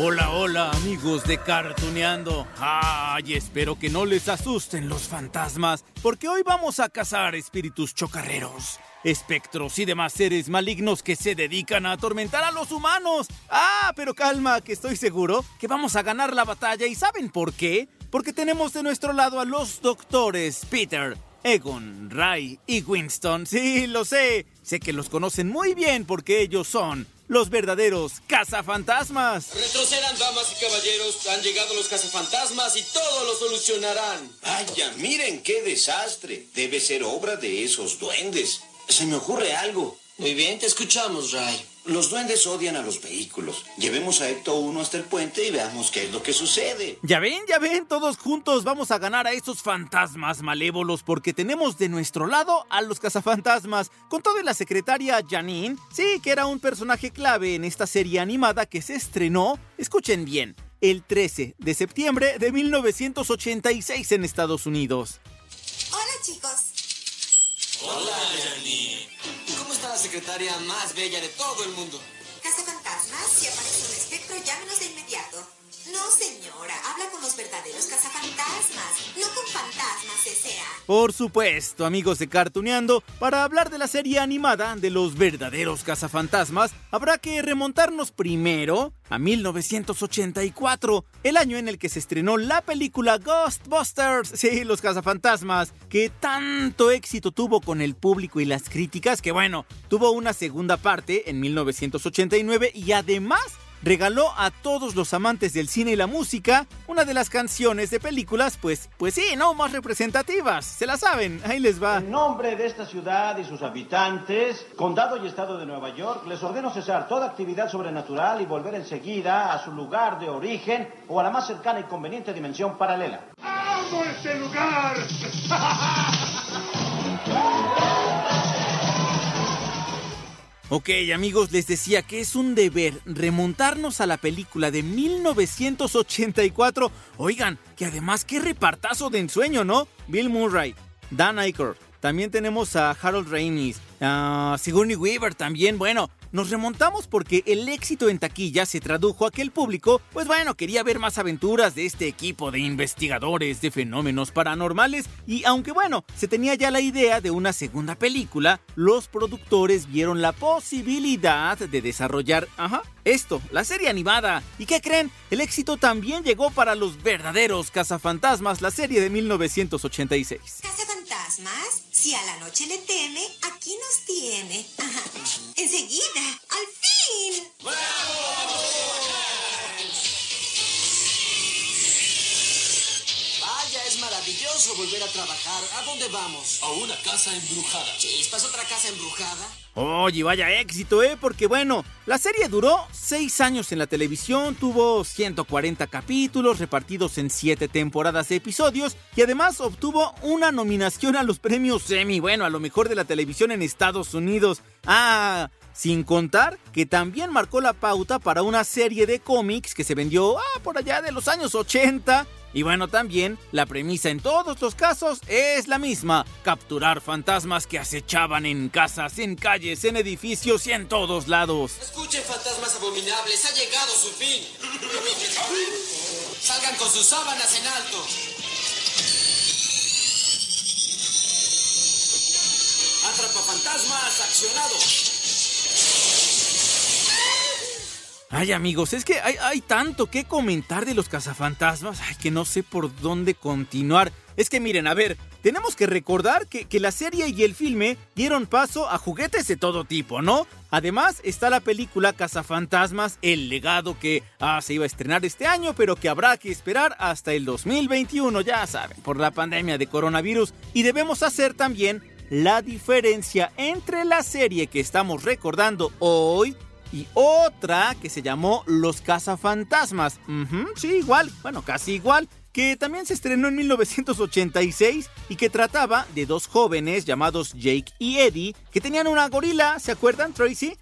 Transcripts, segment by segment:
Hola, hola, amigos de Cartuneando. Ay, espero que no les asusten los fantasmas, porque hoy vamos a cazar espíritus chocarreros, espectros y demás seres malignos que se dedican a atormentar a los humanos. Ah, pero calma, que estoy seguro que vamos a ganar la batalla y ¿saben por qué? Porque tenemos de nuestro lado a los doctores Peter, Egon, Ray y Winston. Sí, lo sé. Sé que los conocen muy bien porque ellos son los verdaderos cazafantasmas. Retrocedan, damas y caballeros. Han llegado los cazafantasmas y todo lo solucionarán. Vaya, miren qué desastre. Debe ser obra de esos duendes. Se me ocurre algo. Muy bien, te escuchamos, Ray. Los duendes odian a los vehículos. Llevemos a Ecto 1 hasta el puente y veamos qué es lo que sucede. Ya ven, ya ven, todos juntos vamos a ganar a esos fantasmas malévolos porque tenemos de nuestro lado a los cazafantasmas, con todo y la secretaria Janine, sí, que era un personaje clave en esta serie animada que se estrenó, escuchen bien, el 13 de septiembre de 1986 en Estados Unidos. Hola chicos. Hola, Janine. ¿Cómo está la secretaria más bella de todo el mundo? Cazafantasmas, si aparece un espectro, llámenos de. No, señora, habla con los verdaderos cazafantasmas, no con fantasmas S.A. Por supuesto, amigos de Cartuneando, para hablar de la serie animada de los verdaderos cazafantasmas, habrá que remontarnos primero a 1984, el año en el que se estrenó la película Ghostbusters, sí, los cazafantasmas, que tanto éxito tuvo con el público y las críticas que bueno, tuvo una segunda parte en 1989 y además regaló a todos los amantes del cine y la música una de las canciones de películas, pues, pues sí, no más representativas. Se la saben, ahí les va. En nombre de esta ciudad y sus habitantes, condado y estado de Nueva York, les ordeno cesar toda actividad sobrenatural y volver enseguida a su lugar de origen o a la más cercana y conveniente dimensión paralela. ¡Amo este lugar! Ok, amigos, les decía que es un deber remontarnos a la película de 1984. Oigan, que además qué repartazo de ensueño, ¿no? Bill Murray, Dan Aykroyd, también tenemos a Harold Ramis, a Sigourney Weaver también. Bueno, nos remontamos porque el éxito en taquilla se tradujo a que el público, pues bueno, quería ver más aventuras de este equipo de investigadores de fenómenos paranormales. Y aunque bueno, se tenía ya la idea de una segunda película, los productores vieron la posibilidad de desarrollar, ajá, esto, la serie animada. ¿Y qué creen? El éxito también llegó para los verdaderos cazafantasmas, la serie de 1986. ¿Cazafantasmas? Si a la noche le teme, aquí nos tiene. Enseguida, al fin. Vaya, maravilloso volver a trabajar. ¿A dónde vamos? A una casa embrujada. Chispas, otra casa embrujada. Oye, vaya éxito, ¿eh? Porque bueno, la serie duró 6 años en la televisión, tuvo 140 capítulos repartidos en 7 temporadas de episodios y además obtuvo una nominación a los premios Emmy, bueno, a lo mejor de la televisión en Estados Unidos. Ah, sin contar que también marcó la pauta para una serie de cómics que se vendió ah, por allá de los años 80. Y bueno, también la premisa en todos los casos es la misma, capturar fantasmas que acechaban en casas, en calles, en edificios y en todos lados. Escuchen, fantasmas abominables, ha llegado su fin. Salgan con sus sábanas en alto. Atrapa fantasmas, accionado. Ay amigos, es que hay, hay, tanto que comentar de los cazafantasmas, ay, que no sé por dónde continuar. Es que miren, a ver, tenemos que recordar que, que, la serie y el filme dieron paso a juguetes de todo tipo, ¿no? Además está la película Cazafantasmas, el legado que ah, se iba a estrenar este año, pero que habrá que esperar hasta el 2021, ya saben, por la pandemia de coronavirus. Y debemos hacer también la diferencia entre la serie que estamos recordando hoy y otra que se llamó Los Cazafantasmas. Uh -huh, sí, igual, bueno, casi igual, que también se estrenó en 1986 y que trataba de dos jóvenes llamados Jake y Eddie que tenían una gorila, ¿se acuerdan, Tracy?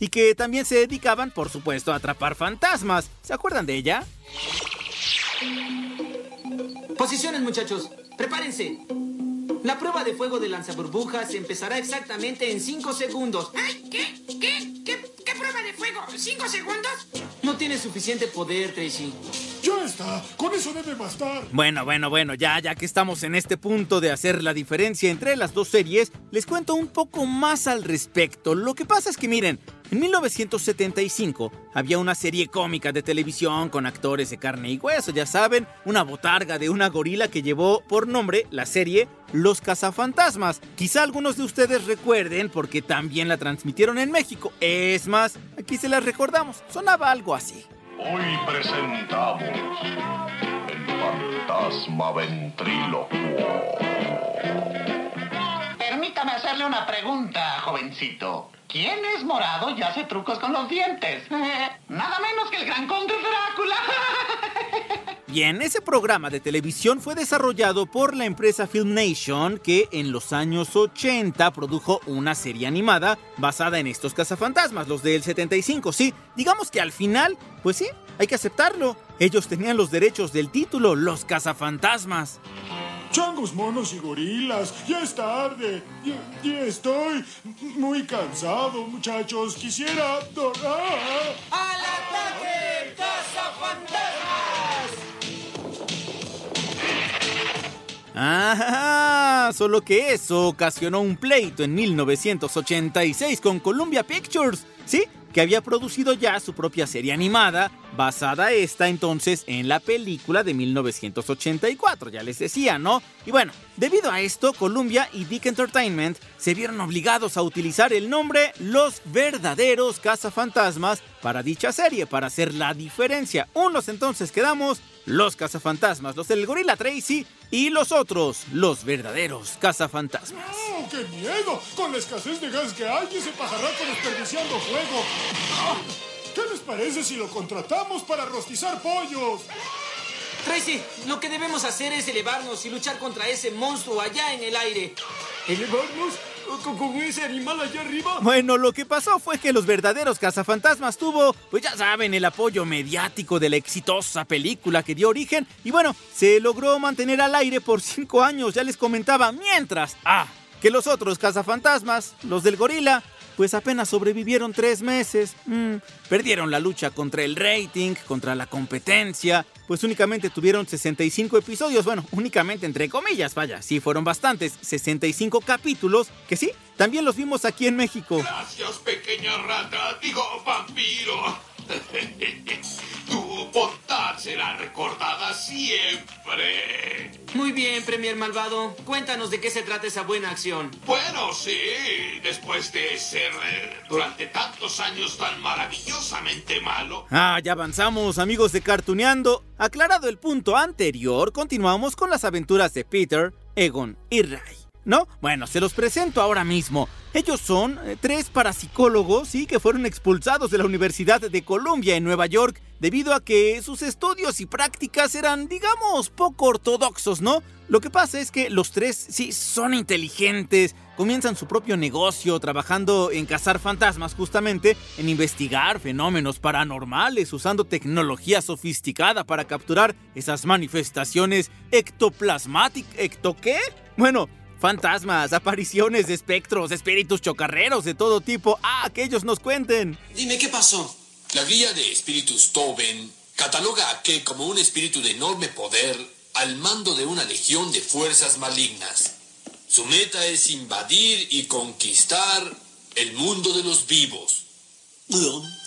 Y que también se dedicaban, por supuesto, a atrapar fantasmas. ¿Se acuerdan de ella? Posiciones, muchachos. Prepárense. La prueba de fuego de lanzaburbujas empezará exactamente en 5 segundos. Ay, ¿qué? ¿Qué? ¿Qué? ¿Qué prueba de fuego? ¿Cinco segundos? No tienes suficiente poder, Tracy. Ya está, con eso debe bastar. Bueno, bueno, bueno, ya, ya que estamos en este punto de hacer la diferencia entre las dos series, les cuento un poco más al respecto. Lo que pasa es que miren, en 1975 había una serie cómica de televisión con actores de carne y hueso, ya saben, una botarga de una gorila que llevó por nombre la serie Los Cazafantasmas. Quizá algunos de ustedes recuerden porque también la transmitieron en México. Es más, aquí se las recordamos, sonaba algo así. Hoy presentamos el fantasma ventrílocuo. Permítame hacerle una pregunta, jovencito. ¿Quién es morado y hace trucos con los dientes? Nada menos que el gran conde Drácula. Bien, ese programa de televisión fue desarrollado por la empresa Film Nation que en los años 80 produjo una serie animada basada en estos cazafantasmas, los del 75, sí. Digamos que al final, pues sí, hay que aceptarlo. Ellos tenían los derechos del título, los cazafantasmas. Changos, monos y gorilas, ya es tarde. Y, y estoy muy cansado, muchachos. Quisiera dormir. ¡Al ataque, cazafantasmas! Ah, solo que eso ocasionó un pleito en 1986 con Columbia Pictures, ¿sí? Que había producido ya su propia serie animada, basada esta entonces en la película de 1984, ya les decía, ¿no? Y bueno, debido a esto, Columbia y Dick Entertainment se vieron obligados a utilizar el nombre Los Verdaderos Cazafantasmas para dicha serie, para hacer la diferencia. Unos entonces quedamos los cazafantasmas, los del gorila Tracy y los otros, los verdaderos cazafantasmas. ¡Oh, qué miedo! Con la escasez de gas que hay, ese pajarraco desperdiciando fuego. Ah, ¿Qué les parece si lo contratamos para rostizar pollos? Tracy, lo que debemos hacer es elevarnos y luchar contra ese monstruo allá en el aire. ¿Elevarnos? ¿Con, ese animal allá arriba? Bueno, lo que pasó fue que los verdaderos cazafantasmas tuvo, pues ya saben, el apoyo mediático de la exitosa película que dio origen y bueno, se logró mantener al aire por cinco años, ya les comentaba, mientras, ah, que los otros cazafantasmas, los del gorila, pues apenas sobrevivieron tres meses. Mm, perdieron la lucha contra el rating, contra la competencia, pues únicamente tuvieron 65 episodios, bueno, únicamente entre comillas, vaya, sí fueron bastantes, 65 capítulos, que sí, también los vimos aquí en México. Gracias, pequeña rata. Digo, vampiro. tu será recordada siempre. Muy bien, Premier Malvado. Cuéntanos de qué se trata esa buena acción. Bueno, sí, después de ser eh, durante tantos años tan maravillosamente malo. Ah, ya avanzamos, amigos de Cartuneando. Aclarado el punto anterior, continuamos con las aventuras de Peter, Egon y Ray. ¿No? Bueno, se los presento ahora mismo. Ellos son eh, tres parapsicólogos, sí, que fueron expulsados de la Universidad de Columbia en Nueva York debido a que sus estudios y prácticas eran, digamos, poco ortodoxos, ¿no? Lo que pasa es que los tres, sí, son inteligentes, comienzan su propio negocio trabajando en cazar fantasmas justamente, en investigar fenómenos paranormales usando tecnología sofisticada para capturar esas manifestaciones ectoplasmáticas. ¿Ecto qué? Bueno, Fantasmas, apariciones de espectros, espíritus chocarreros de todo tipo. Ah, que ellos nos cuenten. Dime, ¿qué pasó? La guía de espíritus Toben cataloga a Ke como un espíritu de enorme poder al mando de una legión de fuerzas malignas. Su meta es invadir y conquistar el mundo de los vivos.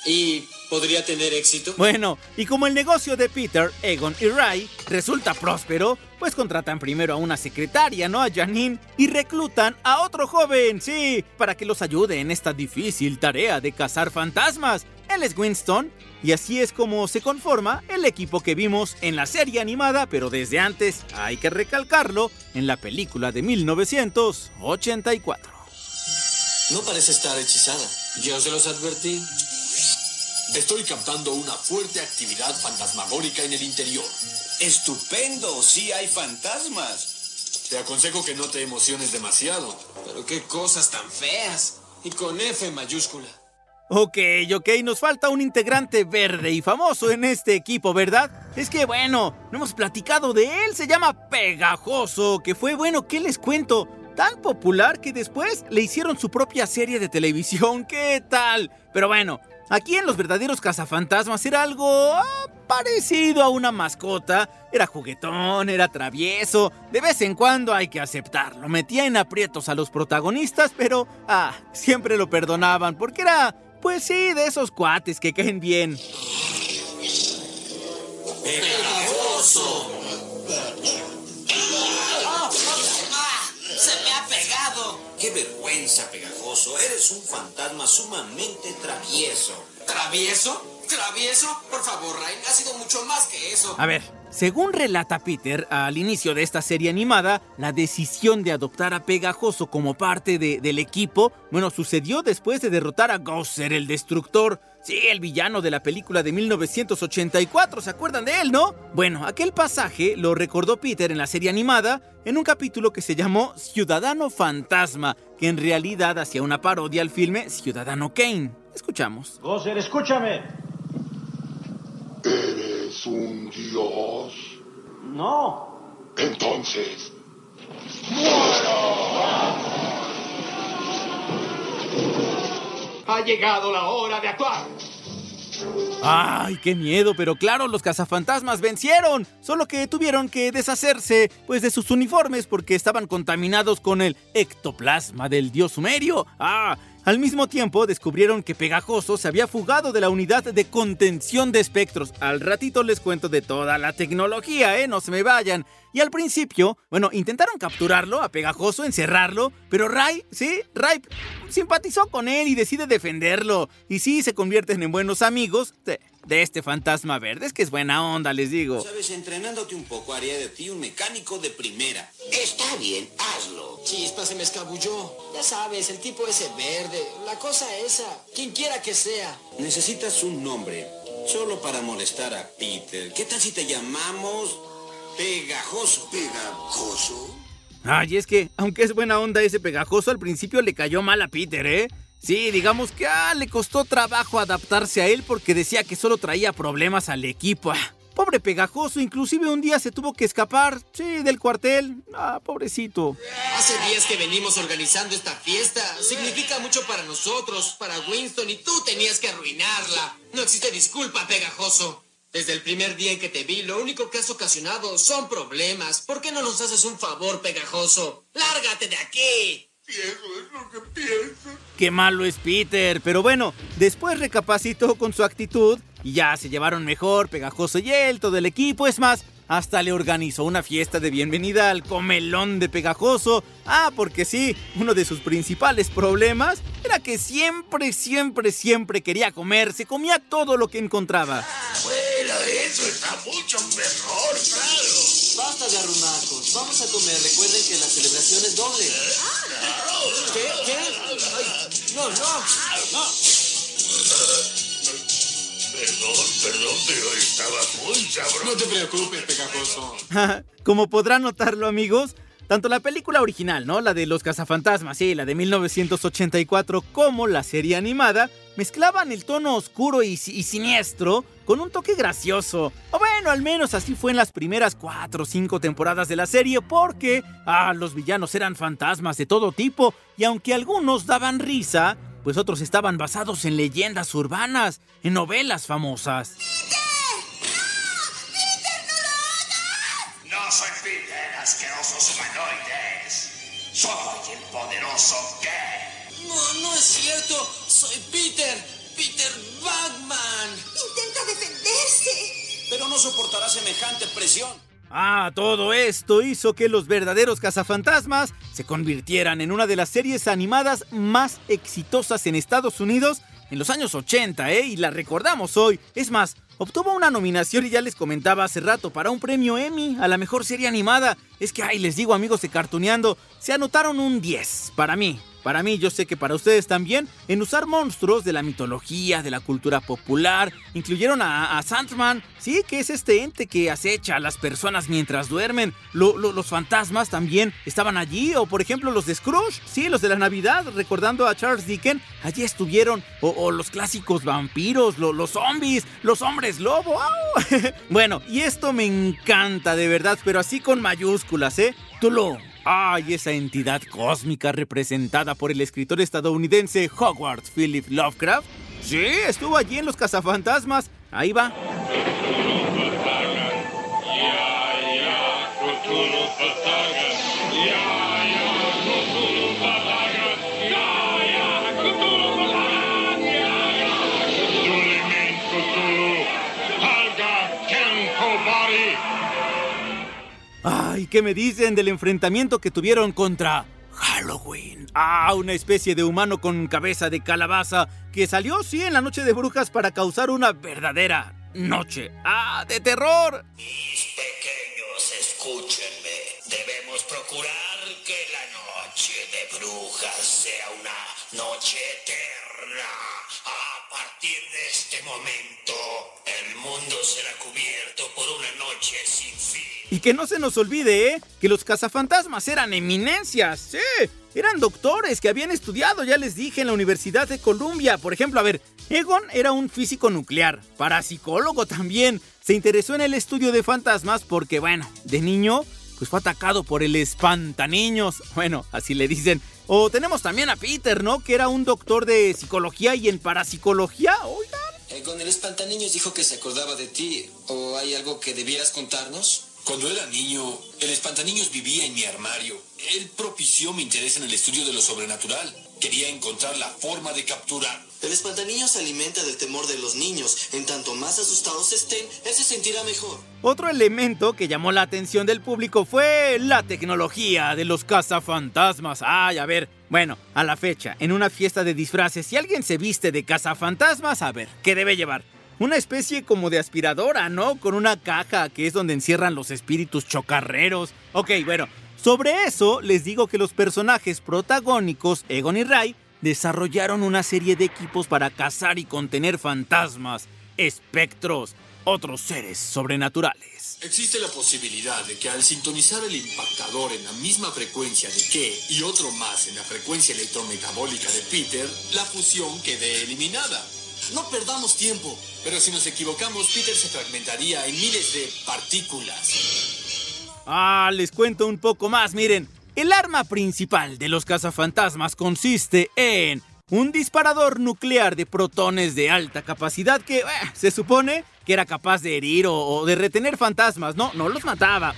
¿Y podría tener éxito? Bueno, y como el negocio de Peter, Egon y Ray resulta próspero, pues contratan primero a una secretaria, ¿no? A Janine, y reclutan a otro joven, sí, para que los ayude en esta difícil tarea de cazar fantasmas. Él es Winston, y así es como se conforma el equipo que vimos en la serie animada, pero desde antes, hay que recalcarlo, en la película de 1984. No parece estar hechizada. Yo se los advertí. Estoy captando una fuerte actividad fantasmagórica en el interior. Estupendo, sí hay fantasmas. Te aconsejo que no te emociones demasiado. Pero qué cosas tan feas. Y con F mayúscula. Ok, ok, nos falta un integrante verde y famoso en este equipo, ¿verdad? Es que bueno, no hemos platicado de él, se llama Pegajoso, que fue bueno, ¿qué les cuento? Tan popular que después le hicieron su propia serie de televisión, ¿qué tal? Pero bueno, aquí en Los Verdaderos Cazafantasmas era algo ah, parecido a una mascota, era juguetón, era travieso, de vez en cuando hay que aceptarlo, metía en aprietos a los protagonistas, pero ah, siempre lo perdonaban porque era pues sí, de esos cuates que caen bien. ¡Se me ha pegado! ¡Qué vergüenza, Pegajoso! Eres un fantasma sumamente travieso. ¿Travieso? ¿Travieso? Por favor, Ryan, ha sido mucho más que eso. A ver, según relata Peter al inicio de esta serie animada, la decisión de adoptar a Pegajoso como parte de- del equipo, bueno, sucedió después de derrotar a Gosser, el destructor. Sí, el villano de la película de 1984, ¿se acuerdan de él, no? Bueno, aquel pasaje lo recordó Peter en la serie animada en un capítulo que se llamó Ciudadano Fantasma, que en realidad hacía una parodia al filme Ciudadano Kane. Escuchamos. Gosser, escúchame. ¿Eres un dios? No. Entonces, Ha llegado la hora de actuar. ¡Ay, qué miedo! Pero claro, los cazafantasmas vencieron. Solo que tuvieron que deshacerse pues de sus uniformes porque estaban contaminados con el ectoplasma del dios sumerio. ¡Ah! Al mismo tiempo descubrieron que Pegajoso se había fugado de la unidad de contención de espectros. Al ratito les cuento de toda la tecnología, ¿eh? No se me vayan. Y al principio, bueno, intentaron capturarlo a Pegajoso, encerrarlo, pero Ray, ¿sí? Ray simpatizó con él y decide defenderlo. Y sí, se convierten en buenos amigos de, este fantasma verde. Es que es buena onda, les digo. Sabes, entrenándote un poco haría de ti un mecánico de primera. Está bien, hazlo. Chispa se me escabulló. Ya sabes, el tipo ese verde, la cosa esa, quien quiera que sea. Necesitas un nombre, solo para molestar a Peter. ¿Qué tal si te llamamos Pegajoso? ¿Pegajoso? Ay, es que, aunque es buena onda ese pegajoso, al principio le cayó mal a Peter, ¿eh? Sí, digamos que ah, le costó trabajo adaptarse a él porque decía que solo traía problemas al equipo. Ah, pobre pegajoso, inclusive un día se tuvo que escapar, sí, del cuartel. Ah, pobrecito. Hace días que venimos organizando esta fiesta. Significa mucho para nosotros, para Winston, y tú tenías que arruinarla. No existe disculpa, pegajoso. Desde el primer día en que te vi, lo único que has ocasionado son problemas. ¿Por qué no nos haces un favor, pegajoso? ¡Lárgate de aquí! Es lo que pienso. Qué malo es Peter, pero bueno, después recapacitó con su actitud y ya se llevaron mejor, Pegajoso y él, todo el equipo, es más, hasta le organizó una fiesta de bienvenida al comelón de Pegajoso. Ah, porque sí, uno de sus principales problemas era que siempre, siempre, siempre quería comer, se comía todo lo que encontraba. Bueno, eso está mucho mejor, claro. Basta de arrumacos. Vamos a comer. Recuerden que la celebración es doble. ¿Qué? ¿Qué? Ay, no, no, no. Perdón, perdón, pero estaba muy sabroso. No te preocupes, pegajoso. Como podrán notarlo, amigos, tanto la película original, ¿no? La de los cazafantasmas, sí, la de 1984, como la serie animada, mezclaban el tono oscuro y siniestro con un toque gracioso. O bueno, al menos así fue en las primeras cuatro o cinco temporadas de la serie, porque, ah, los villanos eran fantasmas de todo tipo, y aunque algunos daban risa, pues otros estaban basados en leyendas urbanas, en novelas famosas. No soy Peter, asquerosos humanoides. Soy el poderoso Gay. No, no es cierto. Soy Peter. Peter Bagman. Intenta defenderse. Pero no soportará semejante presión. Ah, todo esto hizo que los verdaderos cazafantasmas se convirtieran en una de las series animadas más exitosas en Estados Unidos en los años 80, ¿eh? Y la recordamos hoy. Es más, obtuvo una nominación y ya les comentaba hace rato para un premio Emmy a la mejor serie animada. Es que, ay, les digo amigos de Cartuneando, se anotaron un 10 para mí. Para mí, yo sé que para ustedes también, en usar monstruos de la mitología, de la cultura popular. Incluyeron a, Sandman, sí, que es este ente que acecha a las personas mientras duermen. Lo- lo- los fantasmas también estaban allí, o por ejemplo los de Scrooge, sí, los de la Navidad, recordando a Charles Dickens, allí estuvieron. O, los clásicos vampiros, lo- los zombies, los hombres lobo. bueno, y esto me encanta de verdad, pero así con mayúsculas, ¿eh? Tulu. Ay, esa entidad cósmica representada por el escritor estadounidense Howard Philip Lovecraft. Sí, estuvo allí en Los Cazafantasmas. Ahí va. ¿Qué me dicen del enfrentamiento que tuvieron contra Halloween? Ah, una especie de humano con cabeza de calabaza que salió, sí, en la noche de brujas para causar una verdadera noche. Ah, de terror. Pequeños, escúchenme. Debemos procurar que la noche de brujas sea una noche eterna. A partir de este momento, el mundo será cubierto por una noche sin fin. Y que no se nos olvide, ¿eh? Que los cazafantasmas eran eminencias, sí. Eran doctores que habían estudiado, ya les dije, en la Universidad de Columbia. Por ejemplo, a ver, Egon era un físico nuclear, parapsicólogo también. Se interesó en el estudio de fantasmas porque, bueno, de niño, pues fue atacado por el espantaniños. Bueno, así le dicen. O tenemos también a Peter, ¿no? Que era un doctor de psicología y en parapsicología, oigan. Eh, con el espantaniños dijo que se acordaba de ti. ¿O hay algo que debieras contarnos? Cuando era niño, el espantaniños vivía en mi armario. Él propició mi interés en el estudio de lo sobrenatural. Quería encontrar la forma de capturar. El espantaniño se alimenta del temor de los niños. En tanto más asustados estén, él se sentirá mejor. Otro elemento que llamó la atención del público fue la tecnología de los cazafantasmas. Ay, a ver, bueno, a la fecha, en una fiesta de disfraces, si alguien se viste de cazafantasmas, a ver, ¿qué debe llevar? Una especie como de aspiradora, ¿no? Con una caja que es donde encierran los espíritus chocarreros. Ok, bueno, sobre eso les digo que los personajes protagónicos, Egon y Ray, desarrollaron una serie de equipos para cazar y contener fantasmas, espectros, otros seres sobrenaturales. Existe la posibilidad de que al sintonizar el impactador en la misma frecuencia de que y otro más en la frecuencia electrometabólica de Peter, la fusión quede eliminada. No perdamos tiempo. Pero si nos equivocamos, Peter se fragmentaría en miles de partículas. Ah, les cuento un poco más, miren. El arma principal de los cazafantasmas consiste en un disparador nuclear de protones de alta capacidad que eh, se supone que era capaz de herir o, de retener fantasmas. No, no los mataba.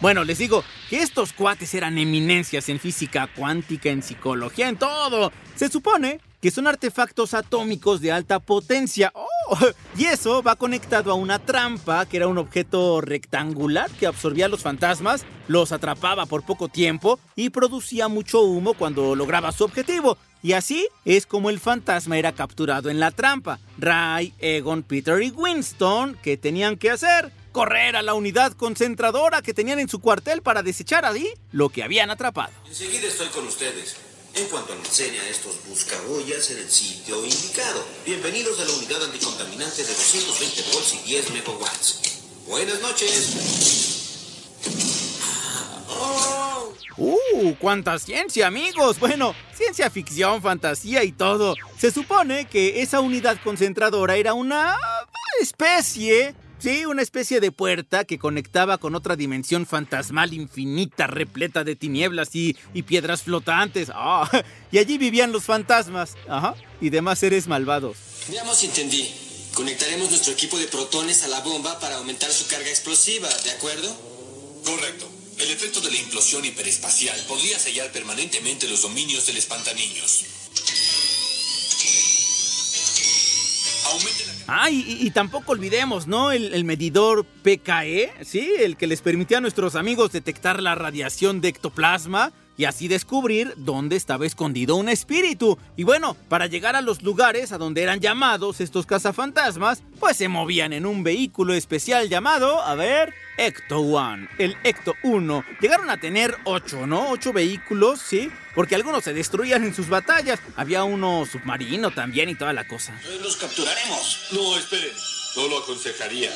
Bueno, les digo que estos cuates eran eminencias en física cuántica, en psicología, en todo. Se supone que son artefactos atómicos de alta potencia. ¡Oh! Y eso va conectado a una trampa, que era un objeto rectangular que absorbía a los fantasmas, los atrapaba por poco tiempo y producía mucho humo cuando lograba su objetivo. Y así es como el fantasma era capturado en la trampa. Ray, Egon, Peter y Winston, ¿qué tenían que hacer? Correr a la unidad concentradora que tenían en su cuartel para desechar allí lo que habían atrapado. Enseguida estoy con ustedes. En cuanto almacene a estos buscabollas en el sitio indicado. Bienvenidos a la unidad anticontaminante de 220 volts y 10 megawatts. Buenas noches. ¡Uh! ¡Cuánta ciencia, amigos! Bueno, ciencia ficción, fantasía y todo. Se supone que esa unidad concentradora era una especie, sí, una especie de puerta que conectaba con otra dimensión fantasmal infinita, repleta de tinieblas y, y piedras flotantes. Ah, y allí vivían los fantasmas, ajá, y demás seres malvados. Veamos si entendí. Conectaremos nuestro equipo de protones a la bomba para aumentar su carga explosiva, ¿de acuerdo? Correcto. El efecto de la implosión hiperespacial podría sellar permanentemente los dominios del espantaniños. Ah, y, tampoco olvidemos, ¿no? El, el medidor PKE, ¿sí? El que les permitía a nuestros amigos detectar la radiación de ectoplasma y así descubrir dónde estaba escondido un espíritu. Y bueno, para llegar a los lugares a donde eran llamados estos cazafantasmas, pues se movían en un vehículo especial llamado, a ver, Ecto One, el Ecto 1. Llegaron a tener ocho, ¿no? Ocho vehículos, sí, porque algunos se destruían en sus batallas. Había uno submarino también y toda la cosa. Los capturaremos. No, esperen. No lo aconsejaría.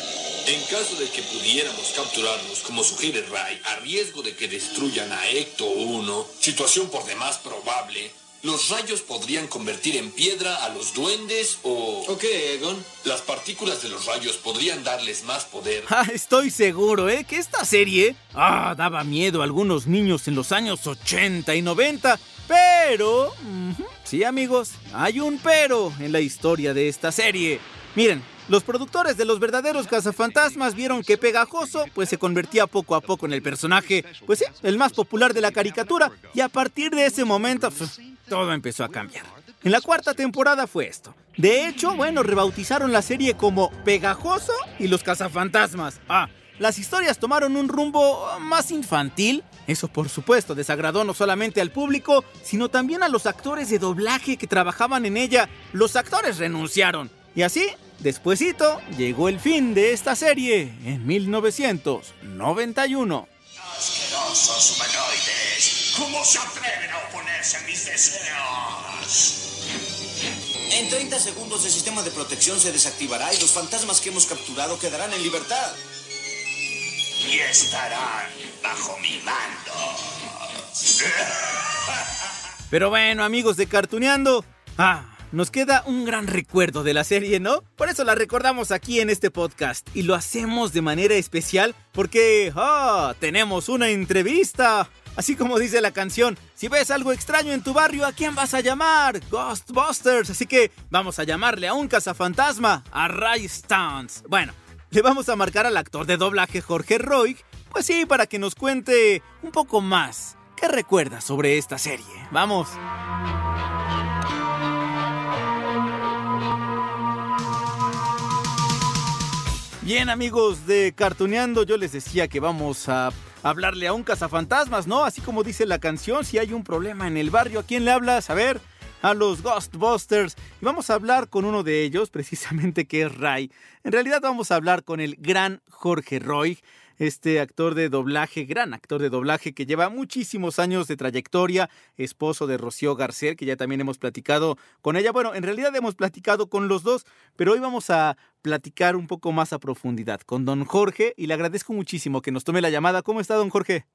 En caso de que pudiéramos capturarlos, como sugiere Ray, a riesgo de que destruyan a Ecto 1, situación por demás probable, los rayos podrían convertir en piedra a los duendes o... Ok, Egon. Las partículas de los rayos podrían darles más poder. Ah, estoy seguro, ¿eh? Que esta serie ah, daba miedo a algunos niños en los años 80 y 90. Pero... sí, amigos, hay un pero en la historia de esta serie. Miren, los productores de los verdaderos cazafantasmas vieron que Pegajoso pues se convertía poco a poco en el personaje, pues sí, el más popular de la caricatura y a partir de ese momento todo empezó a cambiar. En la cuarta temporada fue esto. De hecho, bueno, rebautizaron la serie como Pegajoso y los cazafantasmas. Ah, las historias tomaron un rumbo más infantil. Eso por supuesto desagradó no solamente al público, sino también a los actores de doblaje que trabajaban en ella. Los actores renunciaron. Y así, despuesito, llegó el fin de esta serie en 1991. Asquerosos humanoides. ¿Cómo se atreven a oponerse a mis deseos? En 30 segundos el sistema de protección se desactivará y los fantasmas que hemos capturado quedarán en libertad. Y estarán bajo mi mando. Pero bueno, amigos de Cartuneando, ah, nos queda un gran recuerdo de la serie, ¿no? Por eso la recordamos aquí en este podcast y lo hacemos de manera especial porque, ah, tenemos una entrevista. Así como dice la canción, si ves algo extraño en tu barrio, ¿a quién vas a llamar? Ghostbusters. Así que vamos a llamarle a un cazafantasma, a Ray Stans. Bueno, le vamos a marcar al actor de doblaje Jorge Roy, pues sí, para que nos cuente un poco más. ¿Qué recuerda sobre esta serie? Vamos. Bien amigos de Cartuneando, yo les decía que vamos a hablarle a un cazafantasmas, ¿no? Así como dice la canción, si hay un problema en el barrio, ¿a quién le hablas? A ver, a los Ghostbusters. Y vamos a hablar con uno de ellos, precisamente que es Ray. En realidad vamos a hablar con el gran Jorge Roy, este actor de doblaje, gran actor de doblaje que lleva muchísimos años de trayectoria, esposo de Rocío Garcés, que ya también hemos platicado con ella. Bueno, en realidad hemos platicado con los dos, pero hoy vamos a platicar un poco más a profundidad con don Jorge y le agradezco muchísimo que nos tome la llamada. ¿Cómo está don Jorge?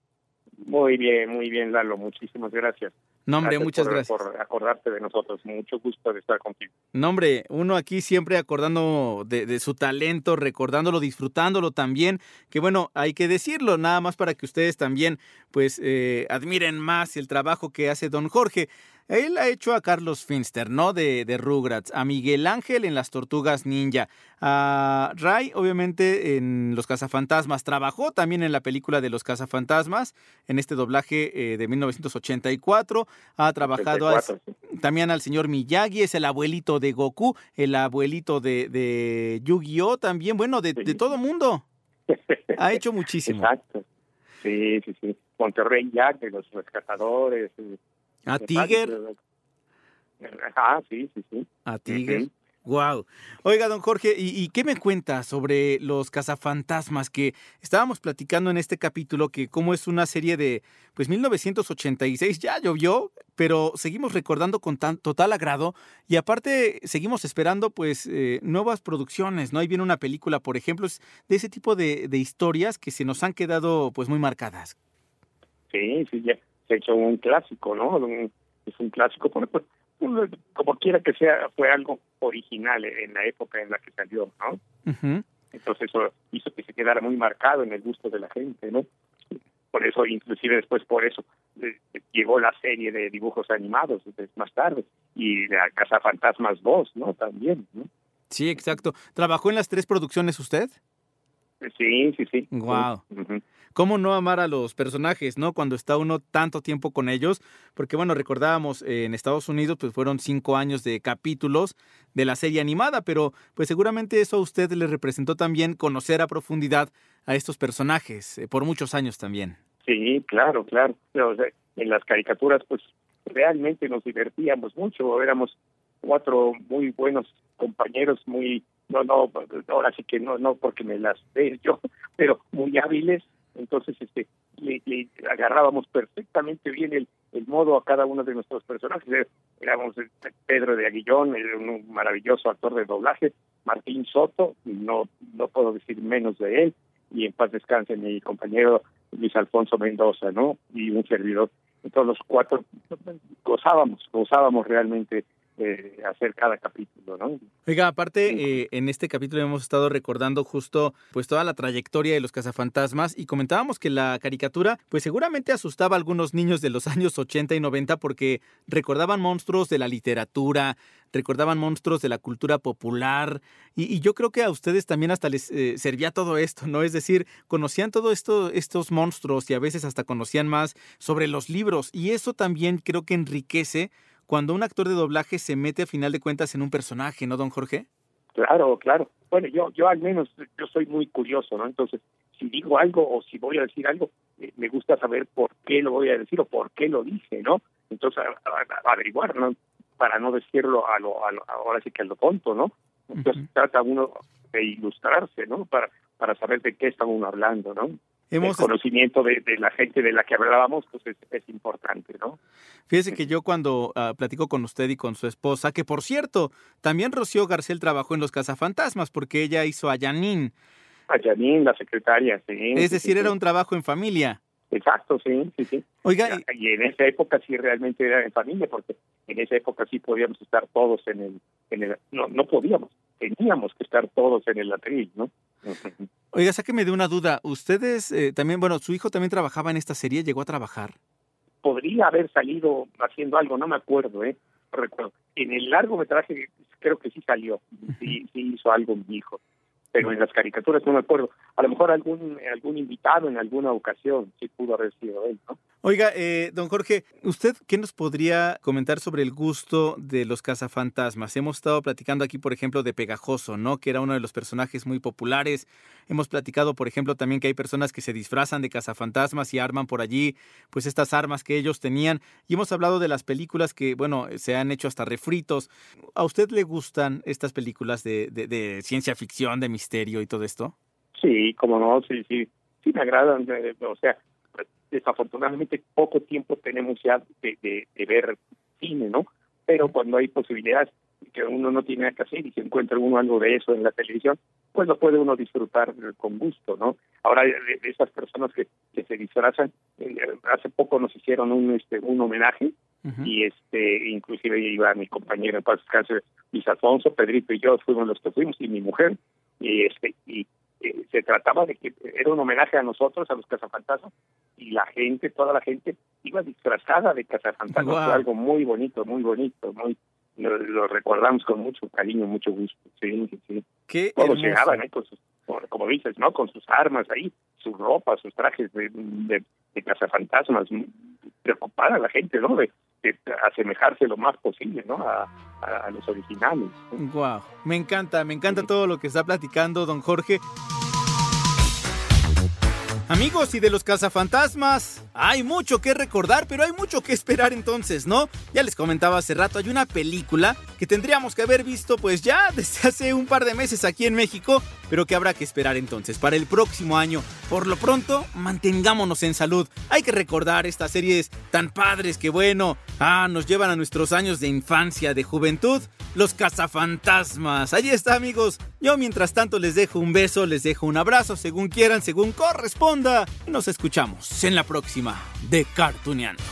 Muy bien, muy bien, Lalo. Muchísimas gracias. No, hombre, Gracias muchas por- gracias. Por acordarte de nosotros. Mucho gusto de estar contigo. No, hombre, uno aquí siempre acordando de, de su talento, recordándolo, disfrutándolo también, que bueno, hay que decirlo, nada más para que ustedes también, pues, eh, admiren más el trabajo que hace don Jorge. Él ha hecho a Carlos Finster, ¿no? De, de Rugrats, a Miguel Ángel en Las Tortugas Ninja, a Ray, obviamente, en Los Cazafantasmas. Trabajó también en la película de Los Cazafantasmas, en este doblaje eh, de 1984. Ha trabajado a- 84, también al señor Miyagi, es el abuelito de Goku, el abuelito de, de Yu-Gi-Oh! también, bueno, de, de todo mundo. Ha hecho muchísimo. Exacto. Sí, sí, sí. Monterrey Jack, de los rescatadores. A Tiger. Ah, sí, sí, sí. A Tiger. Wow. Oiga, don Jorge, ¿y, y qué me cuenta sobre los cazafantasmas que estábamos platicando en este capítulo? Que como es una serie de, pues 1986, ya llovió, pero seguimos recordando con tan, total agrado y aparte seguimos esperando pues eh, nuevas producciones, ¿no? Ahí viene una película, por ejemplo, es de ese tipo de, de historias que se nos han quedado pues muy marcadas. Sí, sí, ya se hecho un clásico, ¿no? Un- es un clásico, por- por- uno, como quiera que sea, fue algo original en la época en la que salió, ¿no? Entonces eso hizo que se quedara muy marcado en el gusto de la gente, ¿no? Por eso, inclusive después por eso, eh, llegó la serie de dibujos animados pues, más tarde y la Casa Fantasmas 2, ¿no? También, ¿no? Sí, exacto. ¿Trabajó en las tres producciones usted? Sí, sí, sí. Wow. ¿Cómo no amar a los personajes, no? Cuando está uno tanto tiempo con ellos, porque bueno, recordábamos eh, en Estados Unidos, pues fueron cinco años de capítulos de la serie animada, pero pues seguramente eso a usted le representó también conocer a profundidad a estos personajes eh, por muchos años también. Sí, claro, claro. O sea, en las caricaturas, pues realmente nos divertíamos mucho, éramos cuatro muy buenos compañeros, muy, no, no, ahora sí que no, no porque me las dé yo, pero muy hábiles, entonces este le, agarrábamos perfectamente bien el, el modo a cada uno de nuestros personajes. Éramos Pedro de Aguillón, un maravilloso actor de doblaje, Martín Soto, no, no puedo decir menos de él, y en paz descanse mi compañero Luis Alfonso Mendoza, ¿no? Y un servidor. Entonces los cuatro gozábamos, gozábamos realmente eh, hacer cada capítulo, ¿no? Oiga, aparte, eh, en este capítulo hemos estado recordando justo pues toda la trayectoria de los cazafantasmas y comentábamos que la caricatura pues seguramente asustaba a algunos niños de los años 80 y 90 porque recordaban monstruos de la literatura, recordaban monstruos de la cultura popular y, y yo creo que a ustedes también hasta les eh, servía todo esto, ¿no? Es decir, conocían todo esto, estos monstruos y a veces hasta conocían más sobre los libros y eso también creo que enriquece cuando un actor de doblaje se mete a final de cuentas en un personaje, ¿no, don Jorge? Claro, claro. Bueno, yo, yo al menos, yo soy muy curioso, ¿no? Entonces, si digo algo o si voy a decir algo, eh, me gusta saber por qué lo voy a decir o por qué lo dije, ¿no? Entonces, a, a, averiguar, ¿no? Para no decirlo a lo, a lo, ahora sí que a lo tonto, ¿no? Entonces, uh -huh. trata uno de ilustrarse, ¿no? Para, para saber de qué está uno hablando, ¿no? Hemos... El conocimiento de, de, la gente de la que hablábamos, pues es, es importante, ¿no? Fíjese que yo cuando uh, platico con usted y con su esposa, que por cierto, también Rocío Garcel trabajó en Los Cazafantasmas, porque ella hizo a Janine. A Janine, la secretaria, sí. Es decir, sí, era sí. un trabajo en familia. Exacto, sí, sí, sí. Oiga, y en esa época sí realmente era en familia, porque en esa época sí podíamos estar todos en el, en el no, no podíamos, teníamos que estar todos en el atril, ¿no? Oiga, sáqueme de una duda. ¿Ustedes eh, también, bueno, su hijo también trabajaba en esta serie? ¿Llegó a trabajar? Podría haber salido haciendo algo, no me acuerdo, ¿eh? No recuerdo. En el largometraje creo que sí salió, sí, sí hizo algo mi hijo, pero en las caricaturas no me acuerdo. A lo mejor algún algún invitado en alguna ocasión sí pudo haber sido él, ¿no? Oiga, eh, don Jorge, ¿usted qué nos podría comentar sobre el gusto de los cazafantasmas? Hemos estado platicando aquí, por ejemplo, de Pegajoso, ¿no? Que era uno de los personajes muy populares. Hemos platicado, por ejemplo, también que hay personas que se disfrazan de cazafantasmas y arman por allí, pues, estas armas que ellos tenían. Y hemos hablado de las películas que, bueno, se han hecho hasta refritos. ¿A usted le gustan estas películas de, de, de ciencia ficción, de misterio y todo esto? Sí, como no, sí, sí. Sí me agradan, eh, o sea, desafortunadamente poco tiempo tenemos ya de, de, de, ver cine, ¿no? Pero cuando hay posibilidades que uno no tiene nada que hacer y se encuentra uno algo de eso en la televisión, pues lo puede uno disfrutar con gusto, ¿no? Ahora, de, de esas personas que, que se disfrazan, eh, hace poco nos hicieron un este un homenaje uh -huh. y este inclusive iba mi compañero en paz descanse, Luis Alfonso, Pedrito y yo fuimos los que fuimos y mi mujer y este y eh, se trataba de que era un homenaje a nosotros, a los cazafantasmas, y la gente, toda la gente, iba disfrazada de cazafantasmas. Wow. Fue algo muy bonito, muy bonito, muy lo, lo, recordamos con mucho cariño, mucho gusto. Sí, sí. Qué Todos hermoso. llegaban ¿eh? con sus, como dices, ¿no? Con sus armas ahí, su ropa, sus trajes de, de, de cazafantasmas, preocupada la gente, ¿no? De, de, asemejarse lo más posible, ¿no? A, a, a los originales. Wow, me encanta, me encanta sí. todo lo que está platicando don Jorge. Amigos y de los cazafantasmas, hay mucho que recordar, pero hay mucho que esperar entonces, ¿no? Ya les comentaba hace rato, hay una película que tendríamos que haber visto pues ya desde hace un par de meses aquí en México, pero que habrá que esperar entonces para el próximo año. Por lo pronto, mantengámonos en salud. Hay que recordar estas series tan padres que bueno, ah, nos llevan a nuestros años de infancia, de juventud, los cazafantasmas. Ahí está, amigos. Yo mientras tanto les dejo un beso, les dejo un abrazo, según quieran, según corresponda. Nos escuchamos en la próxima de Cartuneando.